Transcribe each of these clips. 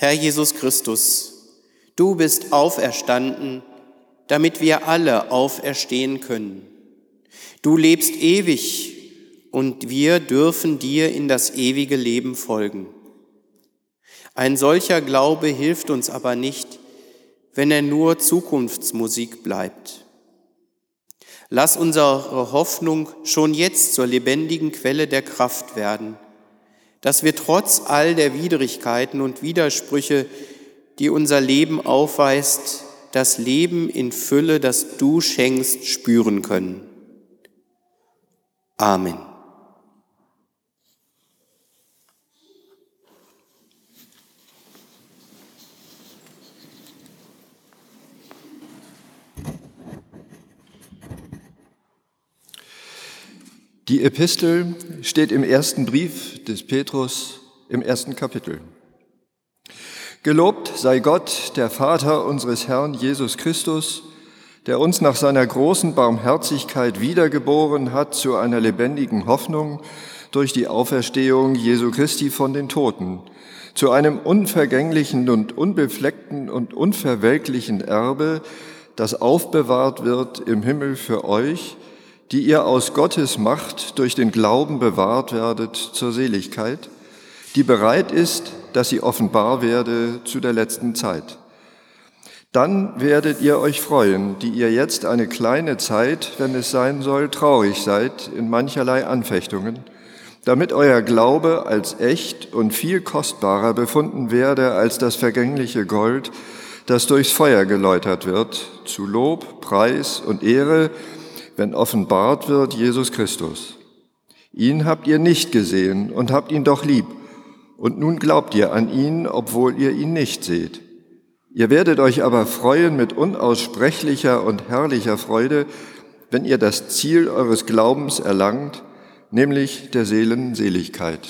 Herr Jesus Christus, du bist auferstanden, damit wir alle auferstehen können. Du lebst ewig und wir dürfen dir in das ewige Leben folgen. Ein solcher Glaube hilft uns aber nicht, wenn er nur Zukunftsmusik bleibt. Lass unsere Hoffnung schon jetzt zur lebendigen Quelle der Kraft werden – dass wir trotz all der Widrigkeiten und Widersprüche, die unser Leben aufweist, das Leben in Fülle, das du schenkst, spüren können. Amen. Die Epistel steht im ersten Brief des Petrus im ersten Kapitel. Gelobt sei Gott, der Vater unseres Herrn Jesus Christus, der uns nach seiner großen Barmherzigkeit wiedergeboren hat zu einer lebendigen Hoffnung durch die Auferstehung Jesu Christi von den Toten, zu einem unvergänglichen und unbefleckten und unverwelklichen Erbe, das aufbewahrt wird im Himmel für euch, die ihr aus Gottes Macht durch den Glauben bewahrt werdet zur Seligkeit, die bereit ist, dass sie offenbar werde zu der letzten Zeit. Dann werdet ihr euch freuen, die ihr jetzt eine kleine Zeit, wenn es sein soll, traurig seid in mancherlei Anfechtungen, damit euer Glaube als echt und viel kostbarer befunden werde als das vergängliche Gold, das durchs Feuer geläutert wird, zu Lob, Preis und Ehre, wenn offenbart wird Jesus Christus. Ihn habt ihr nicht gesehen und habt ihn doch lieb. Und nun glaubt ihr an ihn, obwohl ihr ihn nicht seht. Ihr werdet euch aber freuen mit unaussprechlicher und herrlicher Freude, wenn ihr das Ziel eures Glaubens erlangt, nämlich der Seelenseligkeit.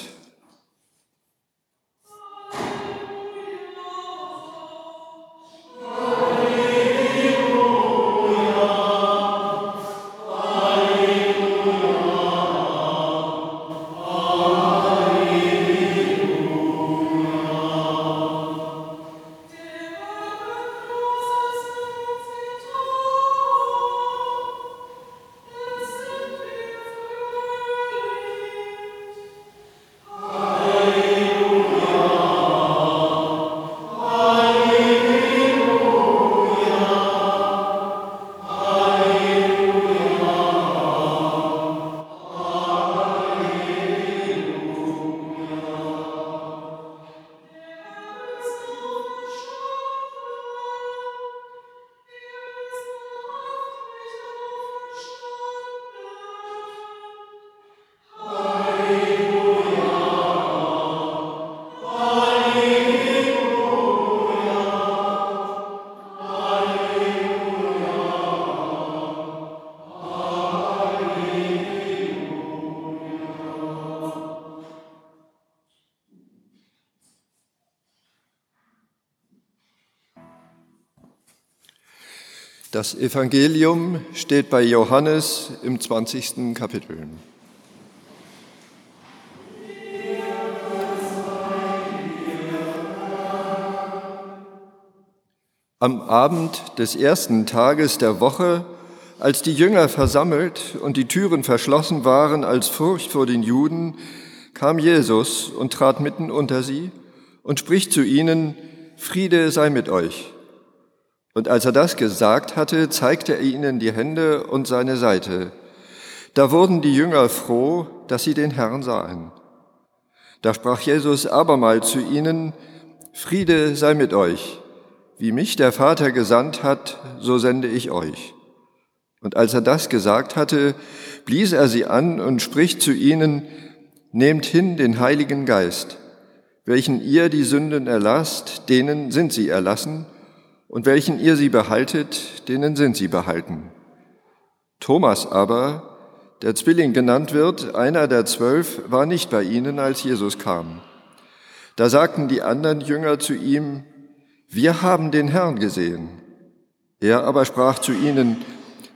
Das Evangelium steht bei Johannes im 20. Kapitel. Am Abend des ersten Tages der Woche, als die Jünger versammelt und die Türen verschlossen waren als Furcht vor den Juden, kam Jesus und trat mitten unter sie und spricht zu ihnen, Friede sei mit euch. Und als er das gesagt hatte, zeigte er ihnen die Hände und seine Seite. Da wurden die Jünger froh, dass sie den Herrn sahen. Da sprach Jesus abermal zu ihnen, Friede sei mit euch. Wie mich der Vater gesandt hat, so sende ich euch. Und als er das gesagt hatte, blies er sie an und spricht zu ihnen, Nehmt hin den Heiligen Geist. Welchen ihr die Sünden erlasst, denen sind sie erlassen, und welchen ihr sie behaltet, denen sind sie behalten. Thomas aber, der Zwilling genannt wird, einer der zwölf, war nicht bei ihnen, als Jesus kam. Da sagten die anderen Jünger zu ihm, wir haben den Herrn gesehen. Er aber sprach zu ihnen,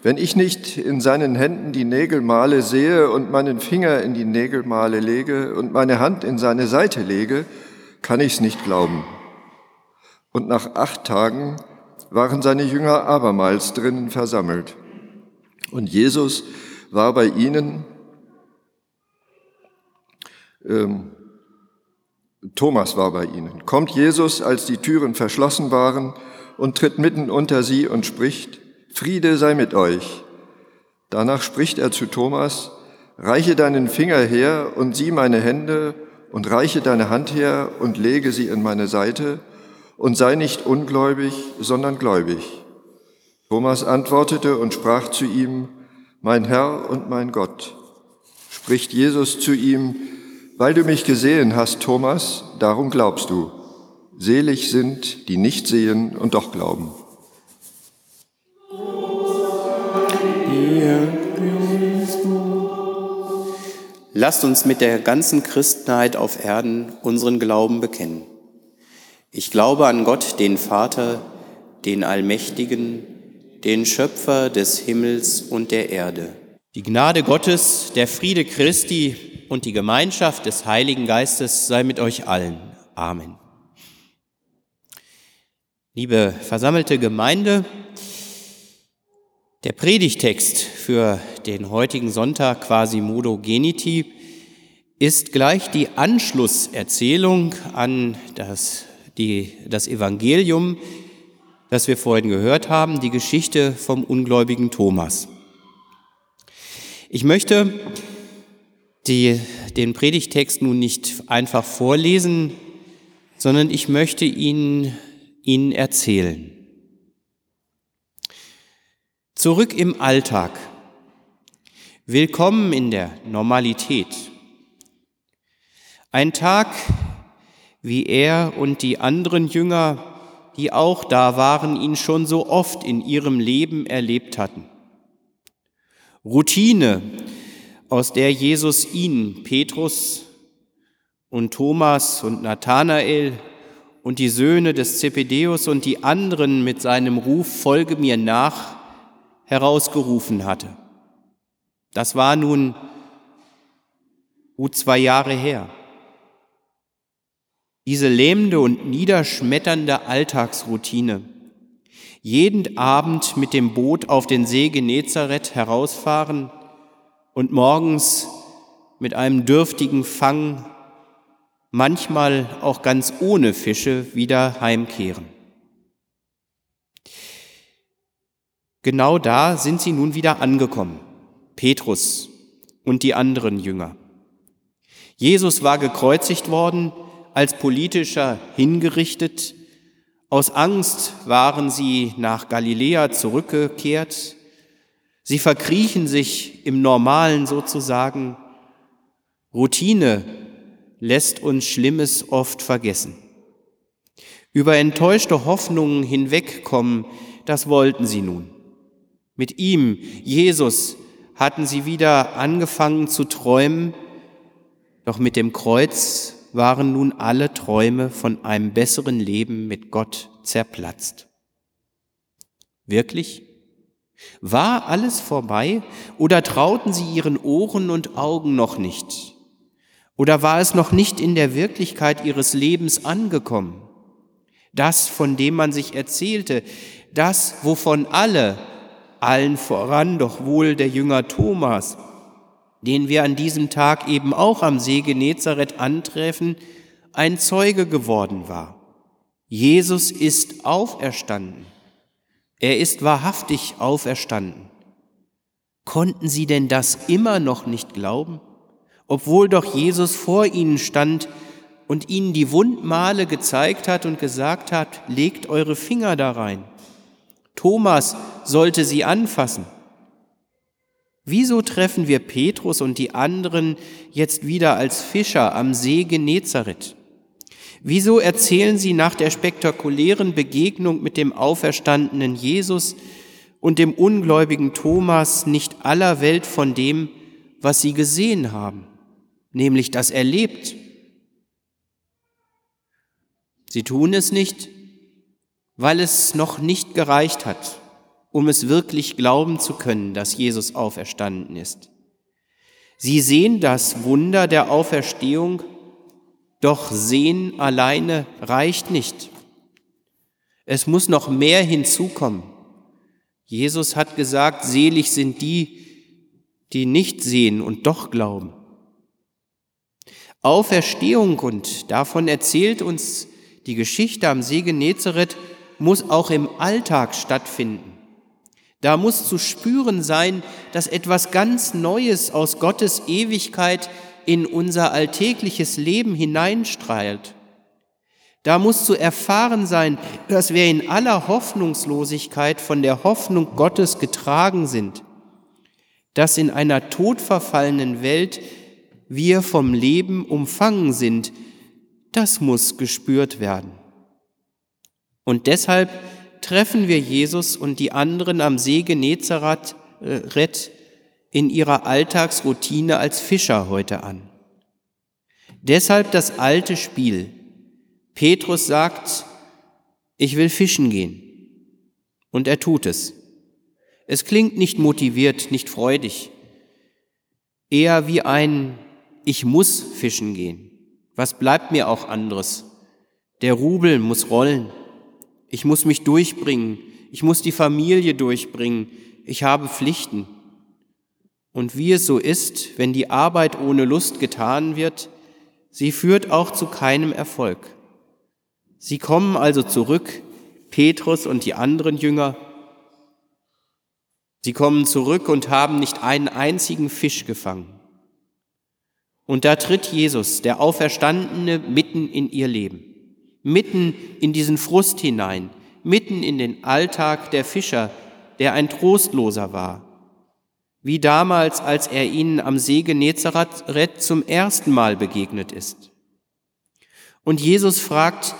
wenn ich nicht in seinen Händen die Nägelmale sehe und meinen Finger in die Nägelmale lege und meine Hand in seine Seite lege, kann ich's nicht glauben. Und nach acht Tagen waren seine Jünger abermals drinnen versammelt. Und Jesus war bei ihnen, ähm, Thomas war bei ihnen. Kommt Jesus, als die Türen verschlossen waren, und tritt mitten unter sie und spricht, Friede sei mit euch. Danach spricht er zu Thomas, reiche deinen Finger her und sieh meine Hände und reiche deine Hand her und lege sie in meine Seite und sei nicht ungläubig, sondern gläubig. Thomas antwortete und sprach zu ihm, mein Herr und mein Gott. Spricht Jesus zu ihm, weil du mich gesehen hast, Thomas, darum glaubst du. Selig sind, die nicht sehen und doch glauben. Lasst uns mit der ganzen Christenheit auf Erden unseren Glauben bekennen. Ich glaube an Gott, den Vater, den Allmächtigen, den Schöpfer des Himmels und der Erde. Die Gnade Gottes, der Friede Christi und die Gemeinschaft des Heiligen Geistes sei mit euch allen. Amen. Liebe versammelte Gemeinde, der Predigtext für den heutigen Sonntag quasi Modo Geniti ist gleich die Anschlusserzählung an das, die, das Evangelium, das wir vorhin gehört haben, die Geschichte vom ungläubigen Thomas. Ich möchte die, den Predigtext nun nicht einfach vorlesen, sondern ich möchte ihn ihnen erzählen. Zurück im Alltag. Willkommen in der Normalität. Ein Tag, wie er und die anderen Jünger, die auch da waren, ihn schon so oft in ihrem Leben erlebt hatten. Routine, aus der Jesus ihn, Petrus und Thomas und Nathanael und die Söhne des Zebedeus und die anderen mit seinem Ruf Folge mir nach herausgerufen hatte. Das war nun gut zwei Jahre her. Diese lähmende und niederschmetternde Alltagsroutine. Jeden Abend mit dem Boot auf den See Genezareth herausfahren und morgens mit einem dürftigen Fang manchmal auch ganz ohne Fische wieder heimkehren. Genau da sind sie nun wieder angekommen, Petrus und die anderen Jünger. Jesus war gekreuzigt worden, als politischer hingerichtet. Aus Angst waren sie nach Galiläa zurückgekehrt. Sie verkriechen sich im Normalen sozusagen. Routine lässt uns Schlimmes oft vergessen. Über enttäuschte Hoffnungen hinwegkommen, das wollten sie nun. Mit ihm, Jesus, hatten sie wieder angefangen zu träumen, doch mit dem Kreuz waren nun alle Träume von einem besseren Leben mit Gott zerplatzt. Wirklich? War alles vorbei oder trauten sie ihren Ohren und Augen noch nicht? Oder war es noch nicht in der Wirklichkeit ihres Lebens angekommen? Das, von dem man sich erzählte, das, wovon alle, allen voran doch wohl der Jünger Thomas, den wir an diesem Tag eben auch am See Genezareth antreffen, ein Zeuge geworden war. Jesus ist auferstanden. Er ist wahrhaftig auferstanden. Konnten sie denn das immer noch nicht glauben? obwohl doch Jesus vor ihnen stand und ihnen die Wundmale gezeigt hat und gesagt hat, legt eure Finger da rein. Thomas sollte sie anfassen. Wieso treffen wir Petrus und die anderen jetzt wieder als Fischer am See Genezareth? Wieso erzählen sie nach der spektakulären Begegnung mit dem auferstandenen Jesus und dem ungläubigen Thomas nicht aller Welt von dem, was sie gesehen haben? nämlich das erlebt. Sie tun es nicht, weil es noch nicht gereicht hat, um es wirklich glauben zu können, dass Jesus auferstanden ist. Sie sehen das Wunder der Auferstehung, doch sehen alleine reicht nicht. Es muss noch mehr hinzukommen. Jesus hat gesagt, selig sind die, die nicht sehen und doch glauben. Auferstehung, und davon erzählt uns die Geschichte am See Genezareth, muss auch im Alltag stattfinden. Da muss zu spüren sein, dass etwas ganz Neues aus Gottes Ewigkeit in unser alltägliches Leben hineinstrahlt. Da muss zu erfahren sein, dass wir in aller Hoffnungslosigkeit von der Hoffnung Gottes getragen sind, dass in einer todverfallenen Welt wir vom Leben umfangen sind, das muss gespürt werden. Und deshalb treffen wir Jesus und die anderen am See Genezareth in ihrer Alltagsroutine als Fischer heute an. Deshalb das alte Spiel. Petrus sagt, ich will fischen gehen. Und er tut es. Es klingt nicht motiviert, nicht freudig, eher wie ein Ich muss fischen gehen. Was bleibt mir auch anderes? Der Rubel muss rollen. Ich muss mich durchbringen. Ich muss die Familie durchbringen. Ich habe Pflichten. Und wie es so ist, wenn die Arbeit ohne Lust getan wird, sie führt auch zu keinem Erfolg. Sie kommen also zurück, Petrus und die anderen Jünger. Sie kommen zurück und haben nicht einen einzigen Fisch gefangen. Und da tritt Jesus, der Auferstandene, mitten in ihr Leben mitten in diesen Frust hinein, mitten in den Alltag der Fischer, der ein Trostloser war. Wie damals, als er ihnen am See Genezareth zum ersten Mal begegnet ist. Und Jesus fragt,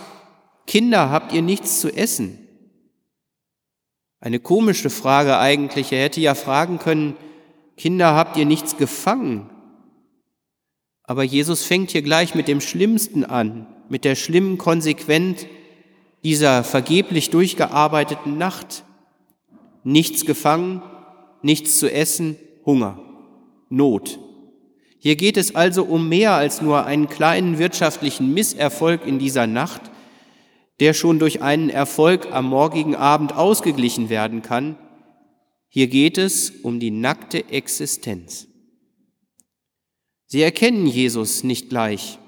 Kinder, habt ihr nichts zu essen? Eine komische Frage eigentlich. Er hätte ja fragen können, Kinder, habt ihr nichts gefangen? Aber Jesus fängt hier gleich mit dem Schlimmsten an mit der schlimmen Konsequenz dieser vergeblich durchgearbeiteten Nacht. Nichts gefangen, nichts zu essen, Hunger, Not. Hier geht es also um mehr als nur einen kleinen wirtschaftlichen Misserfolg in dieser Nacht, der schon durch einen Erfolg am morgigen Abend ausgeglichen werden kann. Hier geht es um die nackte Existenz. Sie erkennen Jesus nicht gleich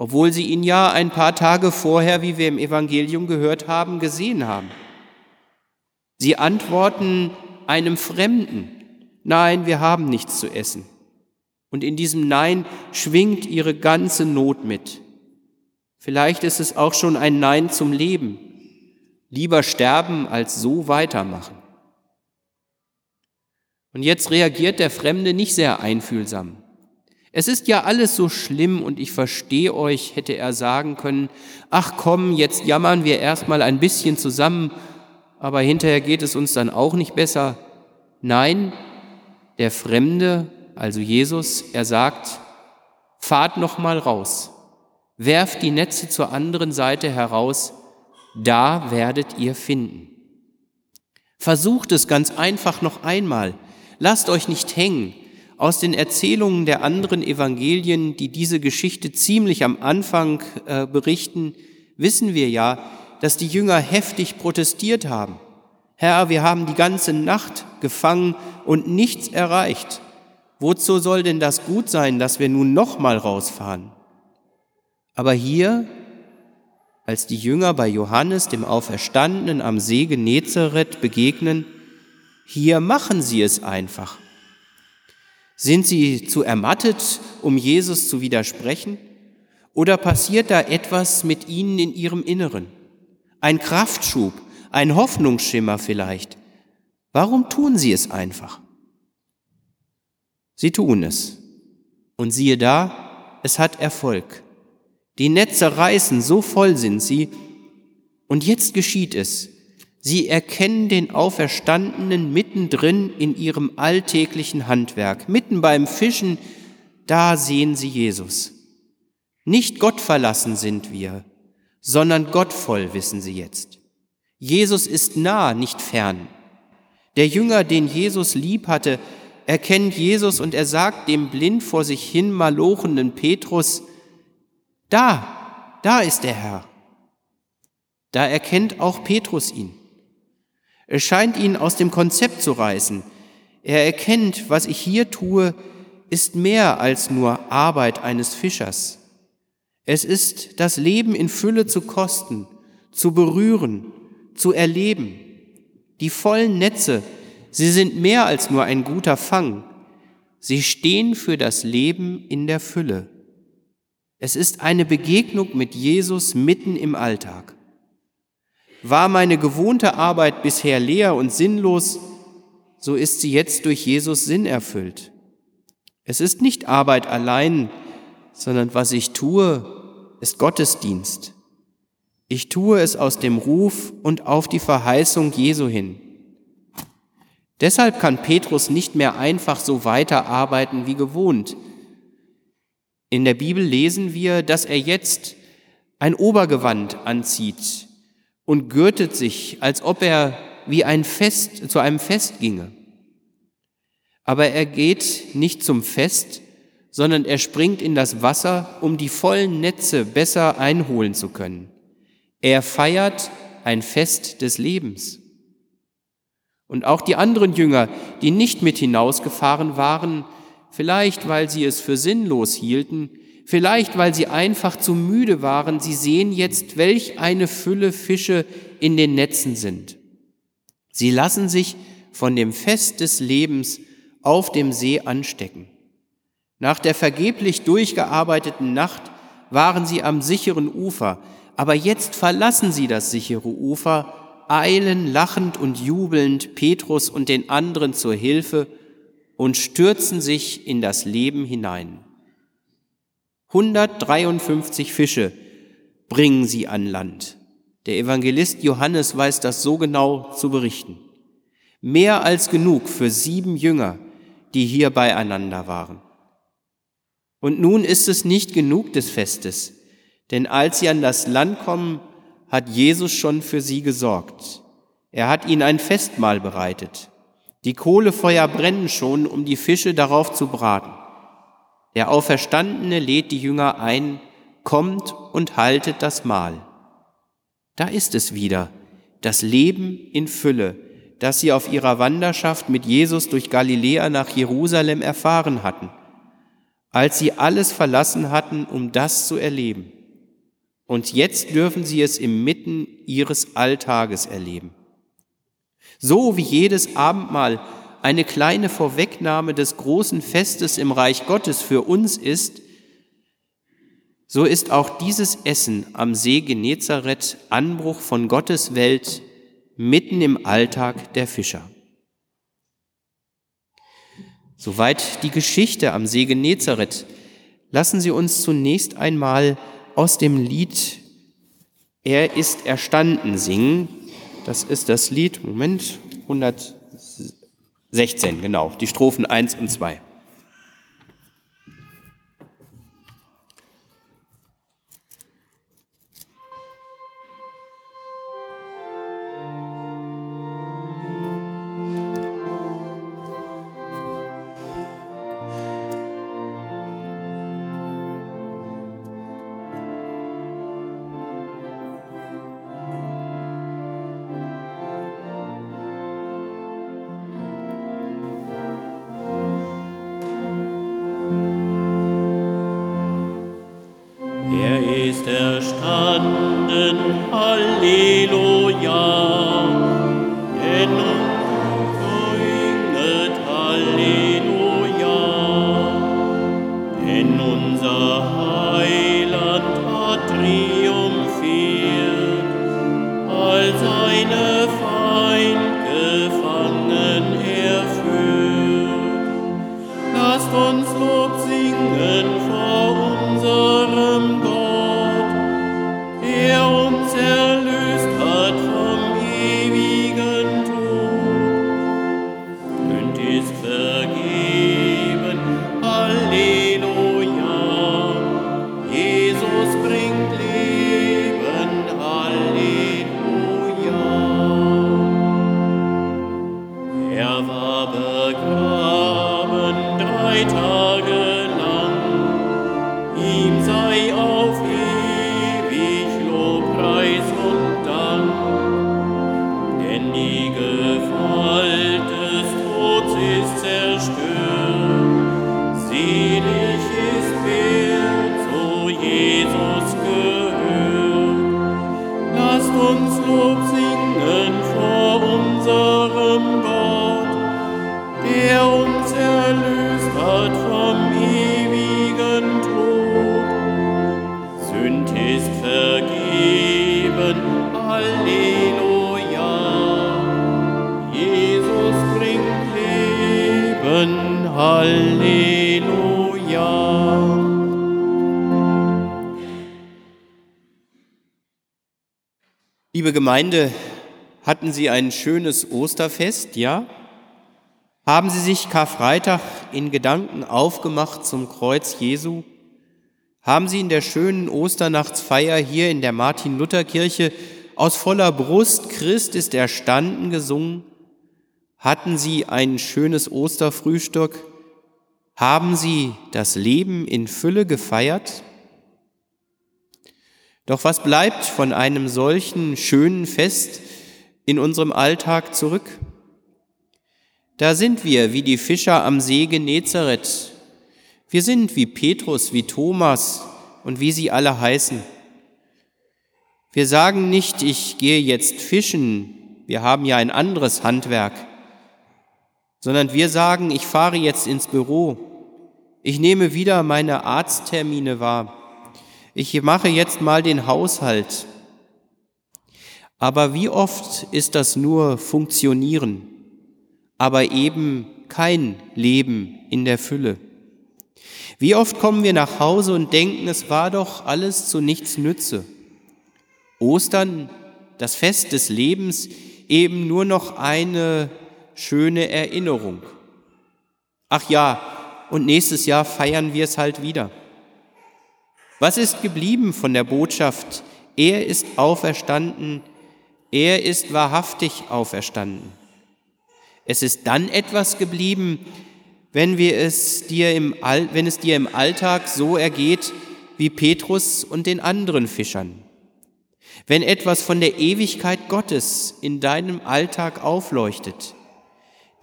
obwohl sie ihn ja ein paar Tage vorher, wie wir im Evangelium gehört haben, gesehen haben. Sie antworten einem Fremden, nein, wir haben nichts zu essen. Und in diesem Nein schwingt ihre ganze Not mit. Vielleicht ist es auch schon ein Nein zum Leben. Lieber sterben als so weitermachen. Und jetzt reagiert der Fremde nicht sehr einfühlsam. Es ist ja alles so schlimm und ich verstehe euch, hätte er sagen können, ach komm, jetzt jammern wir erstmal ein bisschen zusammen, aber hinterher geht es uns dann auch nicht besser. Nein, der Fremde, also Jesus, er sagt, fahrt noch mal raus, werft die Netze zur anderen Seite heraus, da werdet ihr finden. Versucht es ganz einfach noch einmal, lasst euch nicht hängen, aus den Erzählungen der anderen Evangelien, die diese Geschichte ziemlich am Anfang äh, berichten, wissen wir ja, dass die Jünger heftig protestiert haben. Herr, wir haben die ganze Nacht gefangen und nichts erreicht. Wozu soll denn das gut sein, dass wir nun nochmal rausfahren? Aber hier, als die Jünger bei Johannes, dem Auferstandenen am See Genezareth begegnen, hier machen sie es einfach. Sind sie zu ermattet, um Jesus zu widersprechen? Oder passiert da etwas mit ihnen in ihrem Inneren? Ein Kraftschub, ein Hoffnungsschimmer vielleicht. Warum tun sie es einfach? Sie tun es. Und siehe da, es hat Erfolg. Die Netze reißen, so voll sind sie. Und jetzt geschieht es. Sie erkennen den Auferstandenen mittendrin in ihrem alltäglichen Handwerk, mitten beim Fischen, da sehen sie Jesus. Nicht Gott verlassen sind wir, sondern Gottvoll wissen sie jetzt. Jesus ist nah, nicht fern. Der Jünger, den Jesus lieb hatte, erkennt Jesus und er sagt dem blind vor sich hin malochenden Petrus, da, da ist der Herr. Da erkennt auch Petrus ihn. Es scheint ihn aus dem Konzept zu reißen. Er erkennt, was ich hier tue, ist mehr als nur Arbeit eines Fischers. Es ist das Leben in Fülle zu kosten, zu berühren, zu erleben. Die vollen Netze, sie sind mehr als nur ein guter Fang. Sie stehen für das Leben in der Fülle. Es ist eine Begegnung mit Jesus mitten im Alltag. War meine gewohnte Arbeit bisher leer und sinnlos, so ist sie jetzt durch Jesus Sinn erfüllt. Es ist nicht Arbeit allein, sondern was ich tue, ist Gottesdienst. Ich tue es aus dem Ruf und auf die Verheißung Jesu hin. Deshalb kann Petrus nicht mehr einfach so weiterarbeiten wie gewohnt. In der Bibel lesen wir, dass er jetzt ein Obergewand anzieht und gürtet sich, als ob er wie ein Fest zu einem Fest ginge. Aber er geht nicht zum Fest, sondern er springt in das Wasser, um die vollen Netze besser einholen zu können. Er feiert ein Fest des Lebens. Und auch die anderen Jünger, die nicht mit hinausgefahren waren, vielleicht weil sie es für sinnlos hielten, vielleicht weil sie einfach zu müde waren, sie sehen jetzt, welch eine Fülle Fische in den Netzen sind. Sie lassen sich von dem Fest des Lebens auf dem See anstecken. Nach der vergeblich durchgearbeiteten Nacht waren sie am sicheren Ufer, aber jetzt verlassen sie das sichere Ufer eilen lachend und jubelnd Petrus und den anderen zur Hilfe und stürzen sich in das Leben hinein. 153 Fische bringen sie an Land. Der Evangelist Johannes weiß das so genau zu berichten. Mehr als genug für sieben Jünger, die hier beieinander waren. Und nun ist es nicht genug des Festes, denn als sie an das Land kommen, hat Jesus schon für sie gesorgt. Er hat ihnen ein Festmahl bereitet. Die Kohlefeuer brennen schon, um die Fische darauf zu braten. Der Auferstandene lädt die Jünger ein, kommt und haltet das Mahl. Da ist es wieder, das Leben in Fülle, das sie auf ihrer Wanderschaft mit Jesus durch Galiläa nach Jerusalem erfahren hatten, als sie alles verlassen hatten, um das zu erleben. Und jetzt dürfen sie es inmitten ihres Alltages erleben. So wie jedes Abendmahl eine kleine Vorwegnahme des großen Festes im Reich Gottes für uns ist, so ist auch dieses Essen am See Genezareth Anbruch von Gottes Welt mitten im Alltag der Fischer. Soweit die Geschichte am See Genezareth. Lassen Sie uns zunächst einmal aus dem Lied Er ist erstanden singen. Das ist das Lied, Moment, 116, genau, die Strophen 1 und 2. uns erlöst hat Liebe Gemeinde, hatten Sie ein schönes Osterfest, ja? Haben Sie sich Karfreitag in Gedanken aufgemacht zum Kreuz Jesu? Haben Sie in der schönen Osternachtsfeier hier in der Martin-Luther-Kirche aus voller Brust Christ ist erstanden gesungen? Hatten Sie ein schönes Osterfrühstück? Haben Sie das Leben in Fülle gefeiert? Doch was bleibt von einem solchen schönen Fest in unserem Alltag zurück? Da sind wir wie die Fischer am See Genezareth. Wir sind wie Petrus, wie Thomas und wie sie alle heißen. Wir sagen nicht, ich gehe jetzt fischen, wir haben ja ein anderes Handwerk, sondern wir sagen, ich fahre jetzt ins Büro, ich nehme wieder meine Arzttermine wahr ich mache jetzt mal den Haushalt. Aber wie oft ist das nur Funktionieren, aber eben kein Leben in der Fülle? Wie oft kommen wir nach Hause und denken, es war doch alles zu nichts Nütze. Ostern, das Fest des Lebens, eben nur noch eine schöne Erinnerung. Ach ja, und nächstes Jahr feiern wir es halt wieder. Was ist geblieben von der Botschaft? Er ist auferstanden, er ist wahrhaftig auferstanden. Es ist dann etwas geblieben, wenn, wir es dir im, wenn es dir im Alltag so ergeht wie Petrus und den anderen Fischern. Wenn etwas von der Ewigkeit Gottes in deinem Alltag aufleuchtet,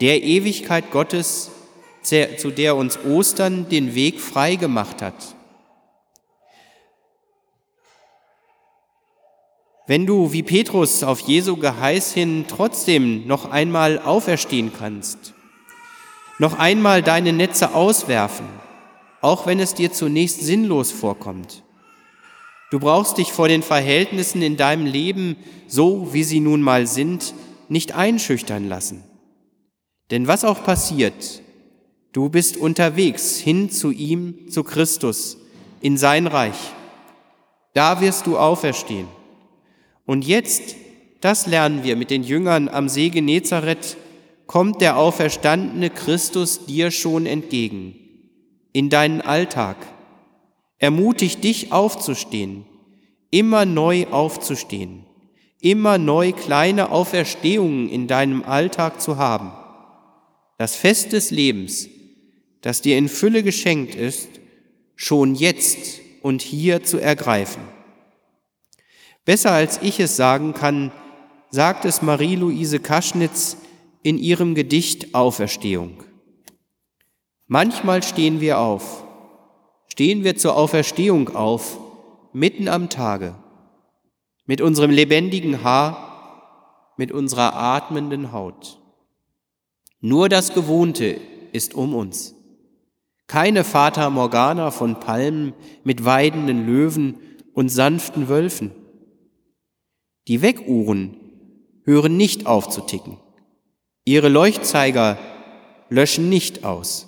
der Ewigkeit Gottes, zu der uns Ostern den Weg frei gemacht hat. Wenn du wie Petrus auf Jesu Geheiß hin trotzdem noch einmal auferstehen kannst, noch einmal deine Netze auswerfen, auch wenn es dir zunächst sinnlos vorkommt. Du brauchst dich vor den Verhältnissen in deinem Leben, so wie sie nun mal sind, nicht einschüchtern lassen. Denn was auch passiert, du bist unterwegs hin zu ihm, zu Christus, in sein Reich. Da wirst du auferstehen. Und jetzt, das lernen wir mit den Jüngern am See Genezareth, kommt der auferstandene Christus dir schon entgegen, in deinen Alltag. Ermutigt dich aufzustehen, immer neu aufzustehen, immer neu kleine Auferstehungen in deinem Alltag zu haben. Das Fest des Lebens, das dir in Fülle geschenkt ist, schon jetzt und hier zu ergreifen. Besser als ich es sagen kann, sagt es Marie-Louise Kaschnitz in ihrem Gedicht Auferstehung. Manchmal stehen wir auf, stehen wir zur Auferstehung auf, mitten am Tage, mit unserem lebendigen Haar, mit unserer atmenden Haut. Nur das Gewohnte ist um uns. Keine Fata Morgana von Palmen mit weidenden Löwen und sanften Wölfen. Die Weckuhren hören nicht auf zu ticken. Ihre Leuchtzeiger löschen nicht aus.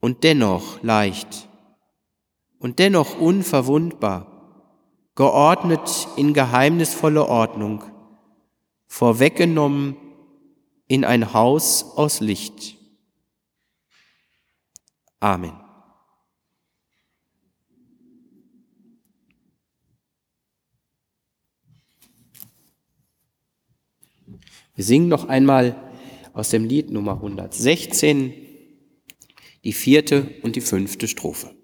Und dennoch leicht und dennoch unverwundbar, geordnet in geheimnisvolle Ordnung, vorweggenommen in ein Haus aus Licht. Amen. Wir singen noch einmal aus dem Lied Nummer 116 die vierte und die fünfte Strophe.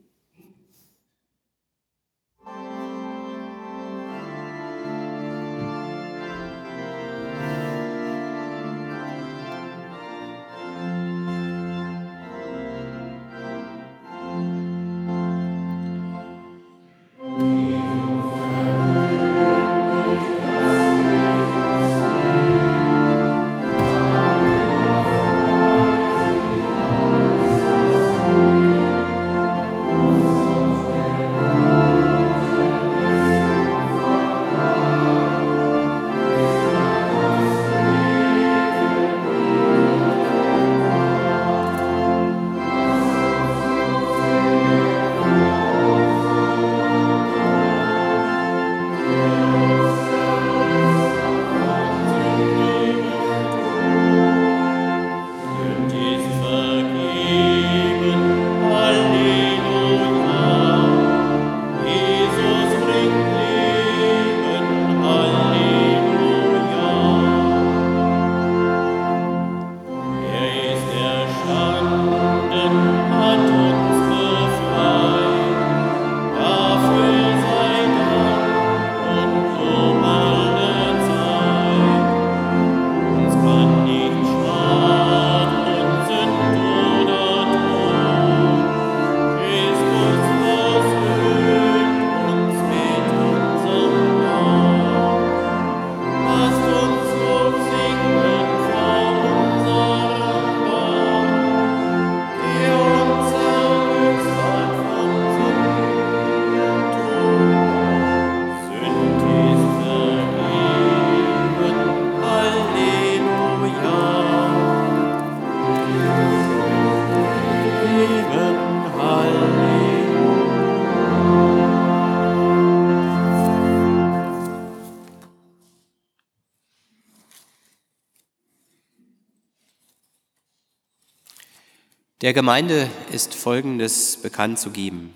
Der Gemeinde ist Folgendes bekannt zu geben.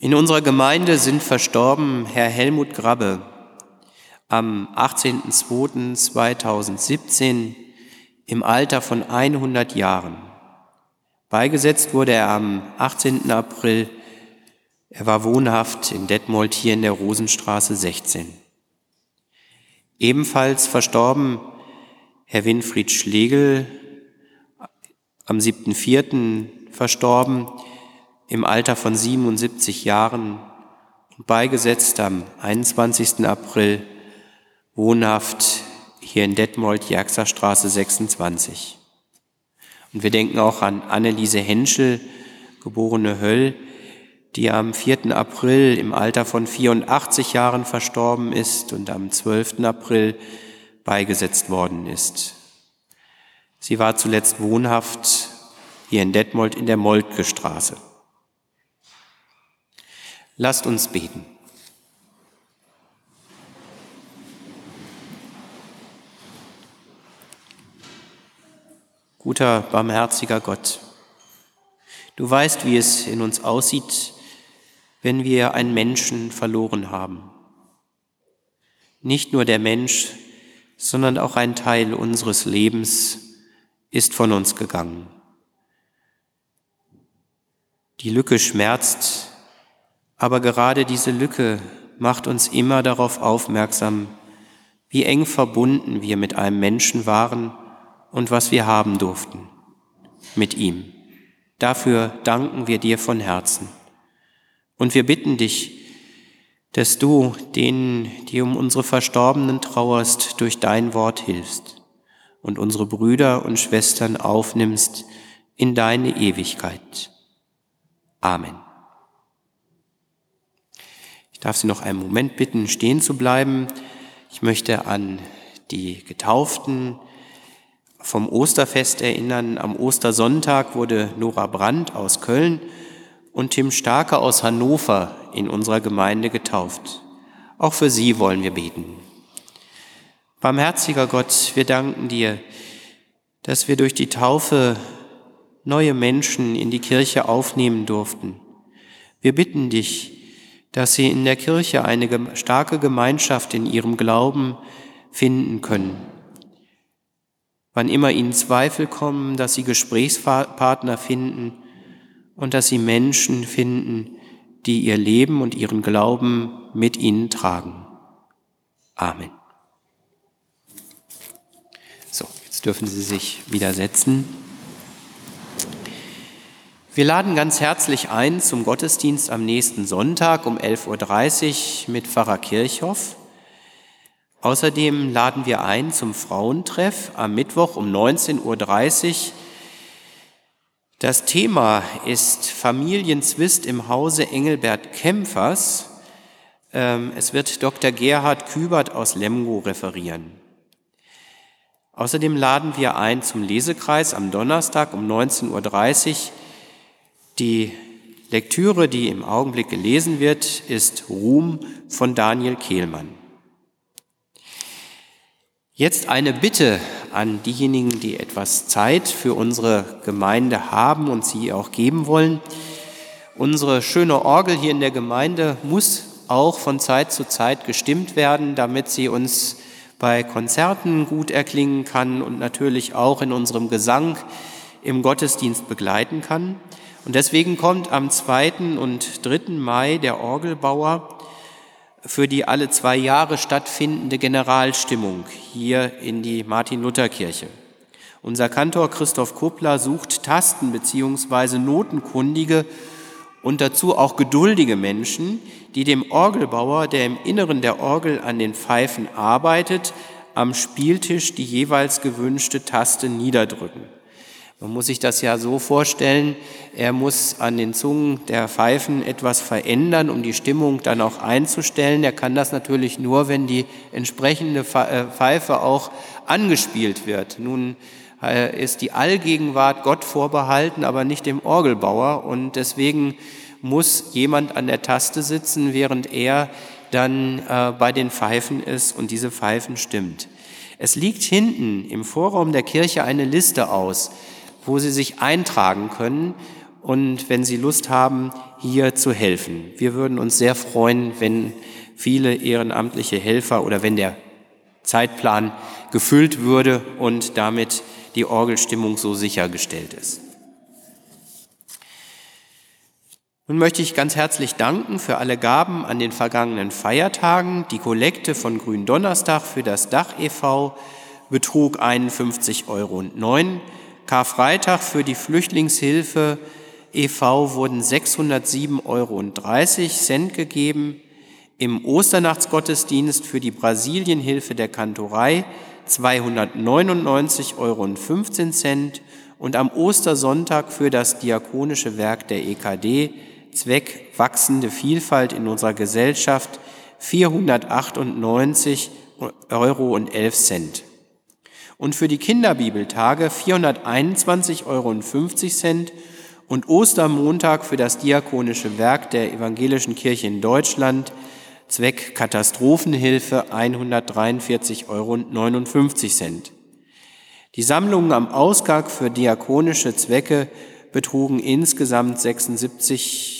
In unserer Gemeinde sind verstorben Herr Helmut Grabbe am 18.02.2017 im Alter von 100 Jahren. Beigesetzt wurde er am 18. April. Er war wohnhaft in Detmold hier in der Rosenstraße 16. Ebenfalls verstorben Herr Winfried Schlegel am 7.4. verstorben im Alter von 77 Jahren und beigesetzt am 21. April wohnhaft hier in Detmold, Jerkser Straße 26. Und wir denken auch an Anneliese Henschel, geborene Höll, die am 4. April im Alter von 84 Jahren verstorben ist und am 12. April beigesetzt worden ist. Sie war zuletzt wohnhaft hier in Detmold in der Moltke Straße. Lasst uns beten. Guter, barmherziger Gott, du weißt, wie es in uns aussieht, wenn wir einen Menschen verloren haben. Nicht nur der Mensch, sondern auch ein Teil unseres Lebens ist von uns gegangen. Die Lücke schmerzt, aber gerade diese Lücke macht uns immer darauf aufmerksam, wie eng verbunden wir mit einem Menschen waren und was wir haben durften mit ihm. Dafür danken wir dir von Herzen. Und wir bitten dich, dass du denen, die um unsere Verstorbenen trauerst, durch dein Wort hilfst und unsere Brüder und Schwestern aufnimmst in deine Ewigkeit. Amen. Ich darf Sie noch einen Moment bitten, stehen zu bleiben. Ich möchte an die Getauften vom Osterfest erinnern. Am Ostersonntag wurde Nora Brandt aus Köln und Tim Starke aus Hannover in unserer Gemeinde getauft. Auch für sie wollen wir beten. Barmherziger Gott, wir danken dir, dass wir durch die Taufe neue Menschen in die Kirche aufnehmen durften. Wir bitten dich, dass sie in der Kirche eine starke Gemeinschaft in ihrem Glauben finden können. Wann immer ihnen Zweifel kommen, dass sie Gesprächspartner finden und dass sie Menschen finden, die ihr Leben und ihren Glauben mit ihnen tragen. Amen. So, jetzt dürfen Sie sich wieder setzen. Wir laden ganz herzlich ein zum Gottesdienst am nächsten Sonntag um 11.30 Uhr mit Pfarrer Kirchhoff. Außerdem laden wir ein zum Frauentreff am Mittwoch um 19.30 Uhr das Thema ist Familienzwist im Hause Engelbert Kämpfers. Ähm, es wird Dr. Gerhard Kübert aus Lemgo referieren. Außerdem laden wir ein zum Lesekreis am Donnerstag um 19.30 Uhr. Die Lektüre, die im Augenblick gelesen wird, ist Ruhm von Daniel Kehlmann. Jetzt eine Bitte an diejenigen, die etwas Zeit für unsere Gemeinde haben und sie auch geben wollen. Unsere schöne Orgel hier in der Gemeinde muss auch von Zeit zu Zeit gestimmt werden, damit sie uns bei Konzerten gut erklingen kann und natürlich auch in unserem Gesang im Gottesdienst begleiten kann. Und deswegen kommt am 2. und 3. Mai der Orgelbauer für die alle zwei Jahre stattfindende Generalstimmung hier in die Martin-Luther-Kirche. Unser Kantor Christoph Kuppler sucht Tasten- bzw. Notenkundige und dazu auch geduldige Menschen, die dem Orgelbauer, der im Inneren der Orgel an den Pfeifen arbeitet, am Spieltisch die jeweils gewünschte Taste niederdrücken. Man muss sich das ja so vorstellen, er muss an den Zungen der Pfeifen etwas verändern, um die Stimmung dann auch einzustellen. Er kann das natürlich nur, wenn die entsprechende äh, Pfeife auch angespielt wird. Nun äh, ist die Allgegenwart Gott vorbehalten, aber nicht dem Orgelbauer und deswegen muss jemand an der Taste sitzen, während er dann äh, bei den Pfeifen ist und diese Pfeifen stimmt. Es liegt hinten im Vorraum der Kirche eine Liste aus, wo Sie sich eintragen können und wenn Sie Lust haben, hier zu helfen. Wir würden uns sehr freuen, wenn viele ehrenamtliche Helfer oder wenn der Zeitplan gefüllt würde und damit die Orgelstimmung so sichergestellt ist. Nun möchte ich ganz herzlich danken für alle Gaben an den vergangenen Feiertagen. Die Kollekte von Gründonnerstag für das Dach e.V. betrug 51,09 Euro. Karfreitag für die Flüchtlingshilfe e.V. wurden 607,30 Euro gegeben. Im Osternachtsgottesdienst für die Brasilienhilfe der Kantorei 299,15 Euro und am Ostersonntag für das diakonische Werk der EKD Zweck wachsende Vielfalt in unserer Gesellschaft 498 Euro und 11 Cent. Und für die Kinderbibeltage 421 Euro und 50 Cent und Ostermontag für das diakonische Werk der Evangelischen Kirche in Deutschland Zweck Katastrophenhilfe 143 Euro und 59 Cent. Die Sammlungen am Ausgang für diakonische Zwecke betrugen insgesamt 76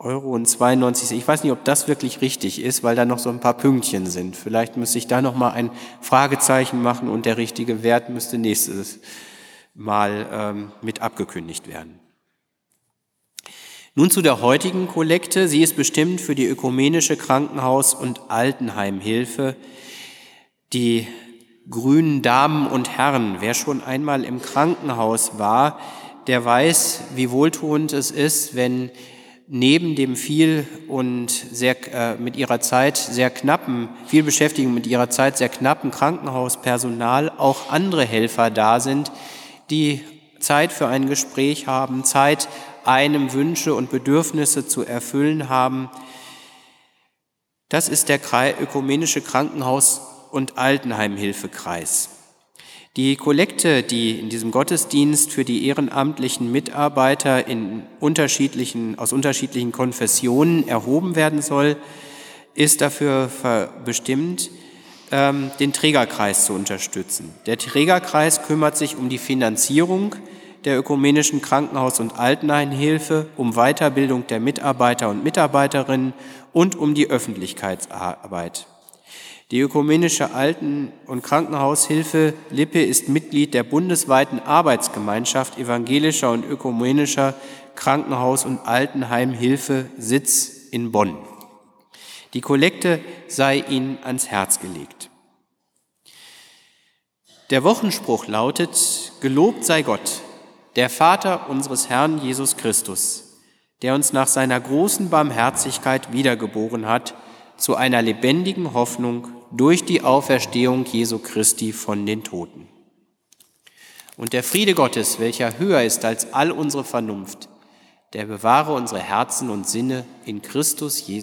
Euro und 92. Ich weiß nicht, ob das wirklich richtig ist, weil da noch so ein paar Pünktchen sind. Vielleicht müsste ich da noch mal ein Fragezeichen machen und der richtige Wert müsste nächstes Mal ähm, mit abgekündigt werden. Nun zu der heutigen Kollekte. Sie ist bestimmt für die ökumenische Krankenhaus- und Altenheimhilfe. Die grünen Damen und Herren, wer schon einmal im Krankenhaus war, der weiß, wie wohltuend es ist, wenn neben dem viel und sehr, äh, mit ihrer Zeit sehr knappen, viel Beschäftigung mit ihrer Zeit sehr knappen Krankenhauspersonal auch andere Helfer da sind, die Zeit für ein Gespräch haben, Zeit, einem Wünsche und Bedürfnisse zu erfüllen haben. Das ist der ökumenische Krankenhaus- und Altenheimhilfekreis. Die Kollekte, die in diesem Gottesdienst für die ehrenamtlichen Mitarbeiter in unterschiedlichen, aus unterschiedlichen Konfessionen erhoben werden soll, ist dafür bestimmt, ähm, den Trägerkreis zu unterstützen. Der Trägerkreis kümmert sich um die Finanzierung der ökumenischen Krankenhaus- und Altenheimhilfe, um Weiterbildung der Mitarbeiter und Mitarbeiterinnen und um die Öffentlichkeitsarbeit. Die ökumenische Alten- und Krankenhaushilfe Lippe ist Mitglied der bundesweiten Arbeitsgemeinschaft evangelischer und ökumenischer Krankenhaus- und Altenheimhilfe Sitz in Bonn. Die Kollekte sei ihnen ans Herz gelegt. Der Wochenspruch lautet, Gelobt sei Gott, der Vater unseres Herrn Jesus Christus, der uns nach seiner großen Barmherzigkeit wiedergeboren hat zu einer lebendigen Hoffnung durch die Auferstehung Jesu Christi von den Toten. Und der Friede Gottes, welcher höher ist als all unsere Vernunft, der bewahre unsere Herzen und Sinne in Christus Jesus.